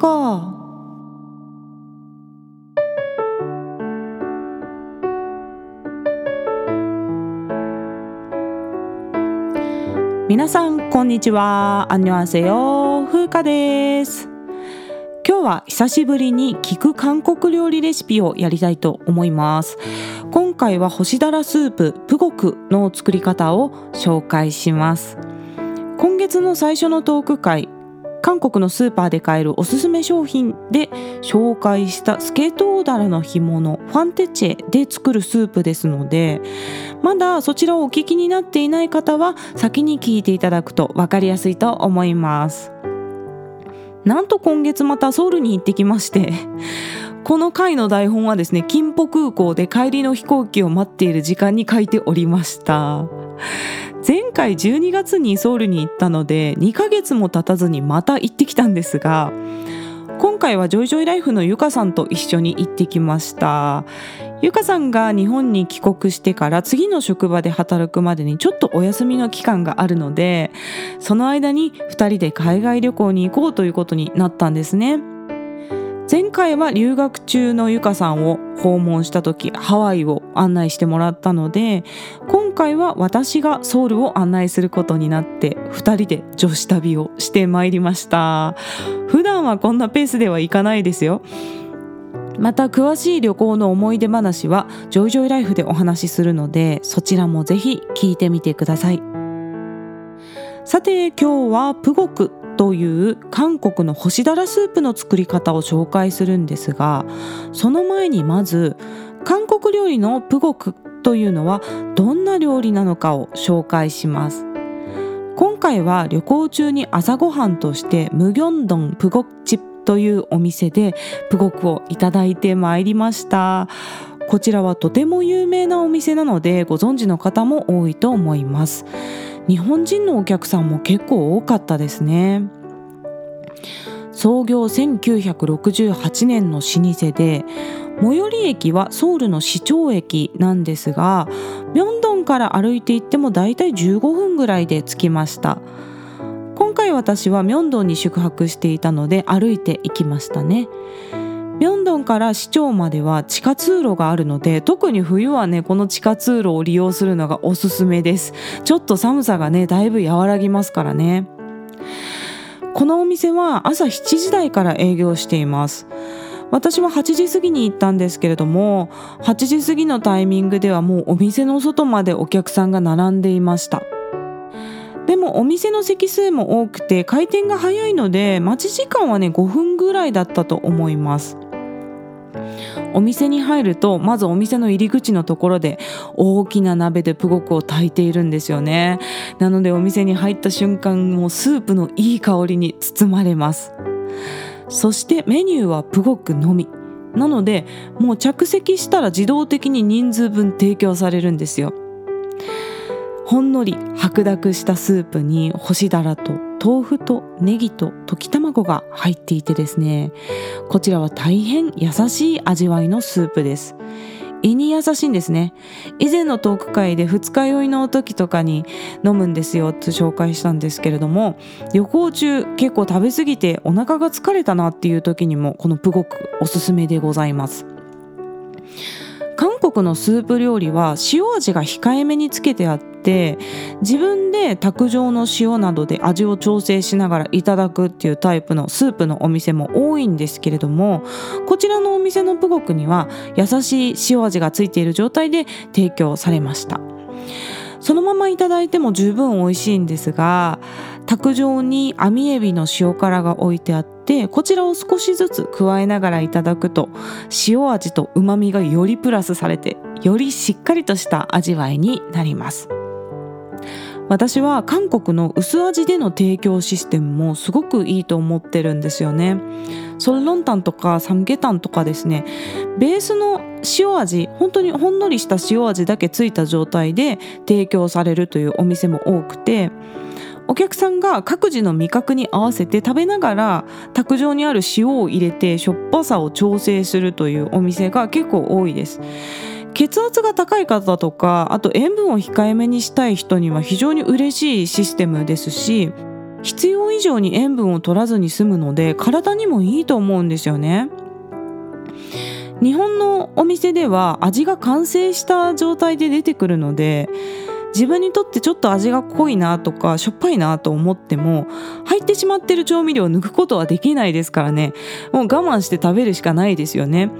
か皆さんこんにちは。アンニョンセヨ風花です。今日は久しぶりに聞く韓国料理レシピをやりたいと思います。今回は干しだらスーププゴクの作り方を紹介します。今月の最初のトーク会韓国のスーパーで買えるおすすめ商品で紹介したスケートウダラの干物ファンテチェで作るスープですのでまだそちらをお聞きになっていない方は先に聞いていただくと分かりやすいと思います。なんと今月またソウルに行ってきまして この回の台本はですね金浦空港で帰りの飛行機を待っている時間に書いておりました。前回12月にソウルに行ったので2ヶ月も経たずにまた行ってきたんですが今回はジョイジョイライフのゆかさんと一緒に行ってきました。ゆかさんが日本に帰国してから次の職場で働くまでにちょっとお休みの期間があるのでその間に2人で海外旅行に行こうということになったんですね。前回は留学中のゆかさんを訪問した時ハワイを案内してもらったので今回は私がソウルを案内することになって2人で女子旅をしてまいりました。普段はこんなペースではいかないですよ。また詳しい旅行の思い出話はジョイジョイライフでお話しするのでそちらもぜひ聞いてみてください。さて今日はプゴクという韓国の干しだらスープの作り方を紹介するんですがその前にまず韓国料理のプゴクというのはどんな料理なのかを紹介します。今回は旅行中に朝ごはんとしてムギョンドンプゴクチップというお店でプゴクをいただいてまいりました。こちらはとても有名なお店なのでご存知の方も多いと思います。日本人のお客さんも結構多かったですね。創業1968年の老舗で最寄り駅はソウルの市庁駅なんですがミョンドンから歩いて行ってもだいたい15分ぐらいで着きました。今回私はミョンドンに宿泊していたので歩いて行きましたね。ミョンドンから市庁までは地下通路があるので特に冬はねこの地下通路を利用するのがおすすめです。ちょっと寒さがねだいぶ和らぎますからね。このお店は朝7時台から営業しています。私は8時過ぎに行ったんですけれども8時過ぎのタイミングではもうお店の外までお客さんが並んでいました。でもお店の席数も多くて開店が早いので待ち時間はね5分ぐらいだったと思います。お店に入るとまずお店の入り口のところで大きな鍋でプゴクを炊いているんですよね。なのでお店に入った瞬間もうスープのいい香りに包まれます。そしてメニューはプゴクのみ。なのでもう着席したら自動的に人数分提供されるんですよ。ほんのり白濁したスープに干しだらと豆腐とネギと溶き卵が入っていてですねこちらは大変優しい味わいのスープです。胃に優しいんですね。以前のトーク会で二日酔いの時とかに飲むんですよって紹介したんですけれども旅行中結構食べ過ぎてお腹が疲れたなっていう時にもこのプゴクおすすめでございます。国のスープ料理は塩味が控えめにつけてあって自分で卓上の塩などで味を調整しながらいただくっていうタイプのスープのお店も多いんですけれどもこちらのお店のプゴクには優しい塩味がついている状態で提供されました。そのままいただいても十分美味しいんですが卓上に網エビの塩辛が置いてあってこちらを少しずつ加えながらいただくと塩味と旨味がよりプラスされてよりしっかりとした味わいになります。私は韓国の薄味での提供システムもすごくいいと思ってるんですよね。ソルロンタンとかサムゲタンとかですねベースの塩味本当にほんのりした塩味だけついた状態で提供されるというお店も多くてお客さんが各自の味覚に合わせて食べながら卓上にある塩を入れてしょっぱさを調整するというお店が結構多いです。血圧が高い方とかあと塩分を控えめにしたい人には非常に嬉しいシステムですし必要以上に塩分を取らずに済むので体にもいいと思うんですよね。日本のお店では味が完成した状態で出てくるので自分にとってちょっと味が濃いなとかしょっぱいなと思っても入ってしまってる調味料を抜くことはできないですからね。もう我慢して食べるしかないですよね。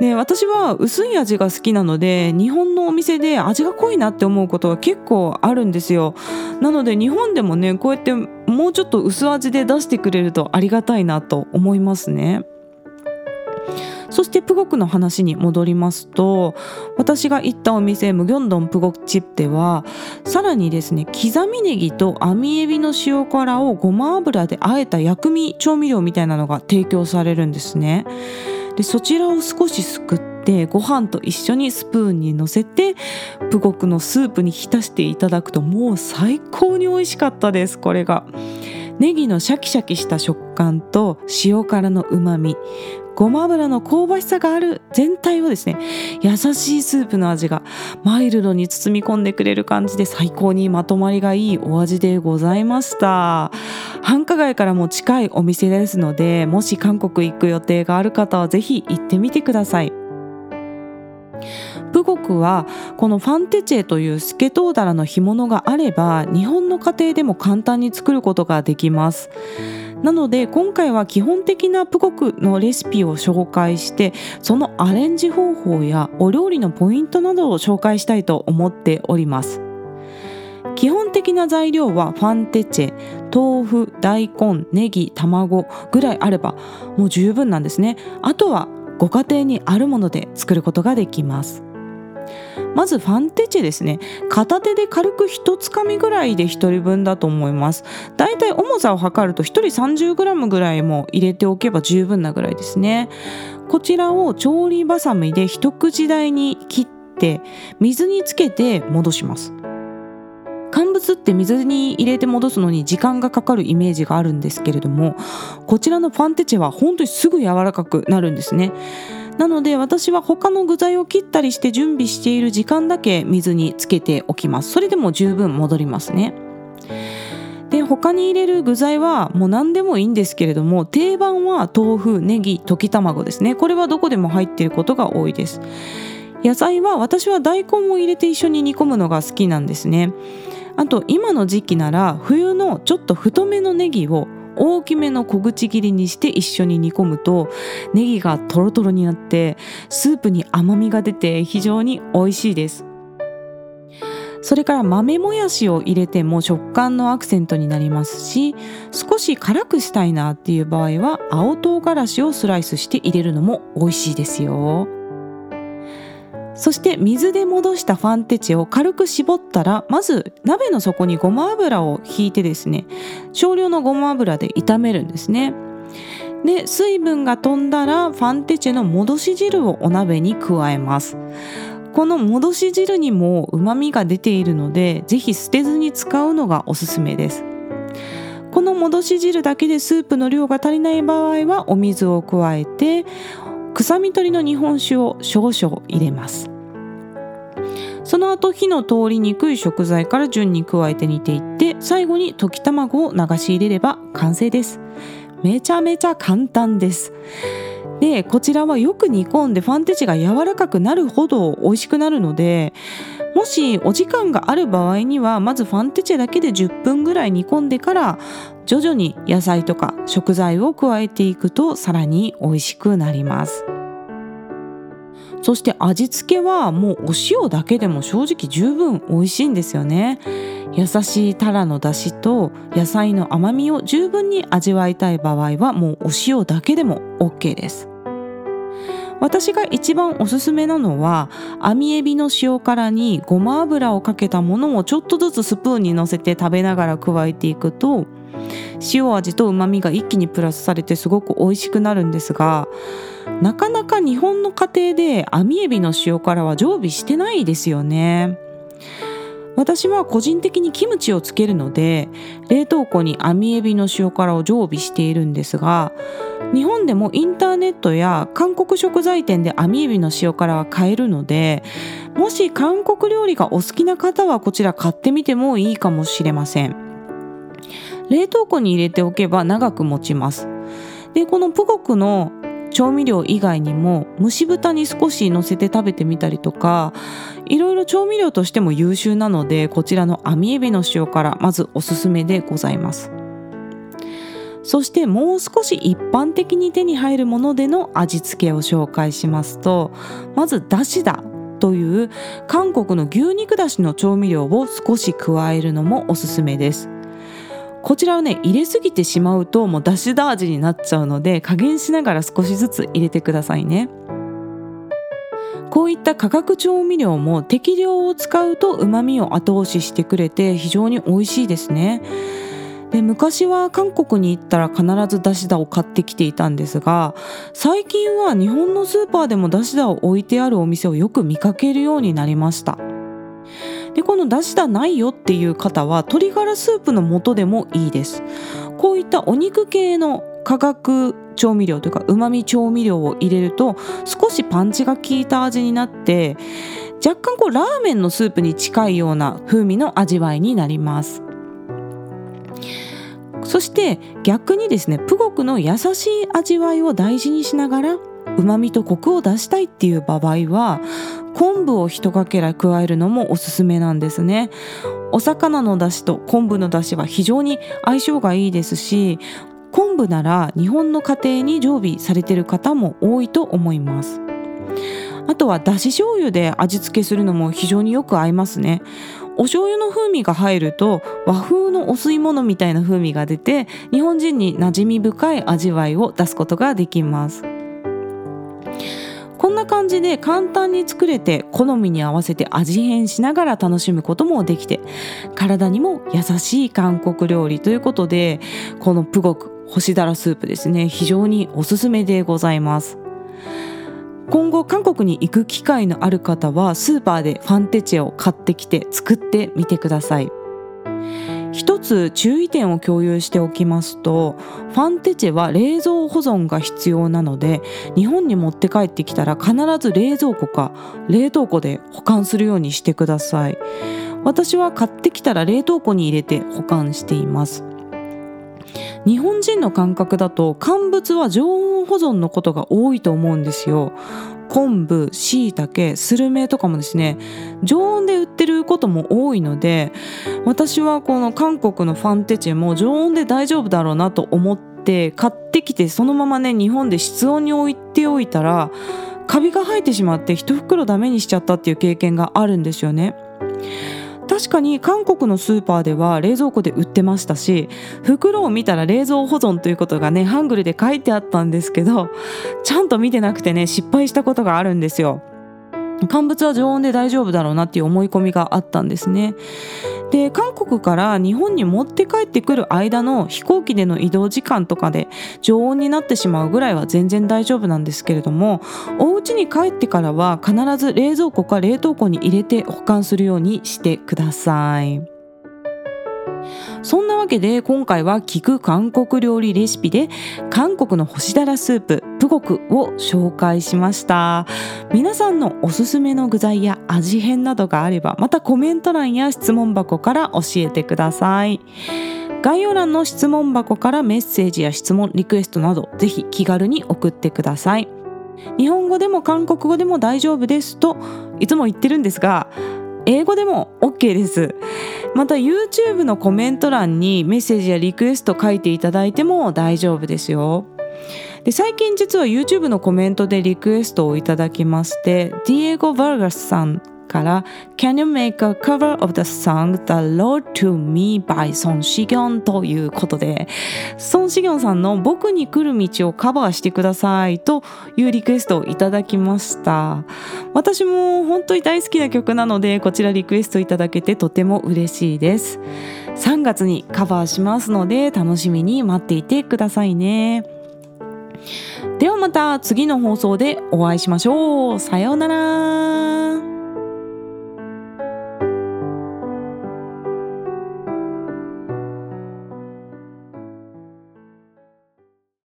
で私は薄い味が好きなので日本のお店で味が濃いなって思うことが結構あるんですよ。なので日本でもねこうやってもうちょっと薄味で出してくれるとありがたいなと思いますね。そしてプゴクの話に戻りますと私が行ったお店ムギョンドンプゴクチップではさらにですね刻みネギと網エビの塩辛をごま油であえた薬味調味料みたいなのが提供されるんですねでそちらを少しすくってご飯と一緒にスプーンにのせてプゴクのスープに浸していただくともう最高に美味しかったですこれが。ネギのシャキシャキした食感と塩辛のうまみごま油の香ばしさがある全体をですね優しいスープの味がマイルドに包み込んでくれる感じで最高にまとまりがいいお味でございました。繁華街からも近いお店ですのでもし韓国行く予定がある方はぜひ行ってみてください。プゴクはこのファンテチェというスケトウダラの干物があれば日本の家庭でも簡単に作ることができます。なので今回は基本的なプゴクのレシピを紹介してそのアレンジ方法やお料理のポイントなどを紹介したいと思っております。基本的な材料はファンテチェ豆腐大根ネギ卵ぐらいあればもう十分なんですね。あとはご家庭にあるもので作ることができます。まずファンテチェですね。片手で軽く一つかみぐらいで1人分だと思います。だいたい重さを測ると1人 30g ぐらいも入れておけば十分なぐらいですね。こちらを調理バサミで一口大に切って水につけて戻します。乾物って水に入れて戻すのに時間がかかるイメージがあるんですけれどもこちらのファンテチェは本当にすぐ柔らかくなるんですね。なので私は他の具材を切ったりして準備している時間だけ水につけておきます。それでも十分戻りますね。で他に入れる具材はもう何でもいいんですけれども定番は豆腐ネギ溶き卵ですね。これはどこでも入っていることが多いです。野菜は私は大根を入れて一緒に煮込むのが好きなんですね。あと今の時期なら冬のちょっと太めのネギを大きめの小口切りにして一緒に煮込むとネギがトロトロになってスープに甘みが出て非常に美味しいです。それから豆もやしを入れても食感のアクセントになりますし少し辛くしたいなっていう場合は青唐辛子をスライスして入れるのも美味しいですよ。そして水で戻したファンテチェを軽く絞ったらまず鍋の底にごま油をひいてですね少量のごま油で炒めるんですね。で水分が飛んだらファンテチェの戻し汁をお鍋に加えます。この戻し汁にも旨味が出ているのでぜひ捨てずに使うのがおすすめです。この戻し汁だけでスープの量が足りない場合はお水を加えて臭み取りの日本酒を少々入れます。その後火の通りにくい食材から順に加えて煮ていって最後に溶き卵を流し入れれば完成です。めちゃめちゃ簡単です。でこちらはよく煮込んでファンテジが柔らかくなるほど美味しくなるのでもしお時間がある場合にはまずファンテチェだけで10分ぐらい煮込んでから徐々に野菜とか食材を加えていくとさらに美味しくなります。そして味付けはもうお塩だけでも正直十分美味しいんですよね。優しいタラの出汁と野菜の甘みを十分に味わいたい場合はもうお塩だけでも OK です。私が一番おすすめなのは網エビの塩辛にごま油をかけたものをちょっとずつスプーンにのせて食べながら加えていくと塩味と旨味が一気にプラスされてすごく美味しくなるんですがなかなか日本の家庭で網エビの塩辛は常備してないですよね。私は個人的にキムチをつけるので冷凍庫に網エビの塩辛を常備しているんですが日本でもインターネットや韓国食材店で網エビの塩辛は買えるのでもし韓国料理がお好きな方はこちら買ってみてもいいかもしれません。冷凍庫に入れておけば長く持ちます。でこのプゴクの調味料以外にも蒸し豚に少し乗せて食べてみたりとかいろいろ調味料としても優秀なのでこちらの網エビの塩辛まずおすすめでございます。そしてもう少し一般的に手に入るものでの味付けを紹介しますとまずだしだという韓国の牛肉だしの調味料を少し加えるのもおすすめです。こちらをね入れすぎてしまうともうだしだ味になっちゃうので加減しながら少しずつ入れてくださいね。こういった化学調味料も適量を使うと旨味を後押ししてくれて非常に美味しいですね。で昔は韓国に行ったら必ずだしだを買ってきていたんですが最近は日本のスーパーでもだしだを置いてあるお店をよく見かけるようになりました。でこのだしだないよっていう方は鶏ガラスープの素でもいいです。こういったお肉系の化学調味料というかうまみ調味料を入れると少しパンチが効いた味になって若干こうラーメンのスープに近いような風味の味わいになります。そして逆にですねプゴクの優しい味わいを大事にしながらうまみとコクを出したいっていう場合は昆布を一かけら加えるのもおすすめなんですね。お魚の出汁と昆布の出汁は非常に相性がいいですし昆布なら日本の家庭に常備されてる方も多いと思います。あとはだし醤油で味付けするのも非常によく合いますね。お醤油の風味が入ると和風のお吸い物みたいな風味が出て日本人に馴染み深い味わいを出すことができます。こんな感じで簡単に作れて好みに合わせて味変しながら楽しむこともできて体にも優しい韓国料理ということでこのプゴク干しだらスープですね。非常におすすめでございます。今後韓国に行く機会のある方はスーパーでファンテチェを買ってきて作ってみてください。一つ注意点を共有しておきますとファンテチェは冷蔵保存が必要なので日本に持って帰ってきたら必ず冷蔵庫か冷凍庫で保管するようにしてください。私は買ってきたら冷凍庫に入れて保管しています。日本人の感覚だと乾物は常温保存のことが多いと思うんですよ昆布、しいたけ、スルメとかもですね常温で売ってることも多いので私はこの韓国のファンテチェも常温で大丈夫だろうなと思って買ってきてそのままね日本で室温に置いておいたらカビが生えてしまって一袋ダメにしちゃったっていう経験があるんですよね。確かに韓国のスーパーでは冷蔵庫で売ってましたし袋を見たら冷蔵保存ということがねハングルで書いてあったんですけどちゃんと見てなくてね失敗したことがあるんですよ。乾物は常温で大丈夫だろうなっていう思い込みがあったんですね。で韓国から日本に持って帰ってくる間の飛行機での移動時間とかで常温になってしまうぐらいは全然大丈夫なんですけれどもお家に帰ってからは必ず冷蔵庫か冷凍庫に入れて保管するようにしてください。そんなわけで今回は聞く韓国料理レシピで韓国の干しだらスーププゴクを紹介しました。皆さんのおすすめの具材や味変などがあればまたコメント欄や質問箱から教えてください。概要欄の質問箱からメッセージや質問リクエストなどぜひ気軽に送ってください。日本語でも韓国語でも大丈夫ですといつも言ってるんですが英語でも OK です。また YouTube のコメント欄にメッセージやリクエスト書いていただいても大丈夫ですよ。で最近実は YouTube のコメントでリクエストをいただきましてディエゴ・バルガスさんから Can you make a cover of the song The Road to Me by ソン・シギョンということでソン・シギョンさんの僕に来る道をカバーしてくださいというリクエストをいただきました私も本当に大好きな曲なのでこちらリクエストいただけてとても嬉しいです3月にカバーしますので楽しみに待っていてくださいねではまた次の放送でお会いしましょう。さようなら。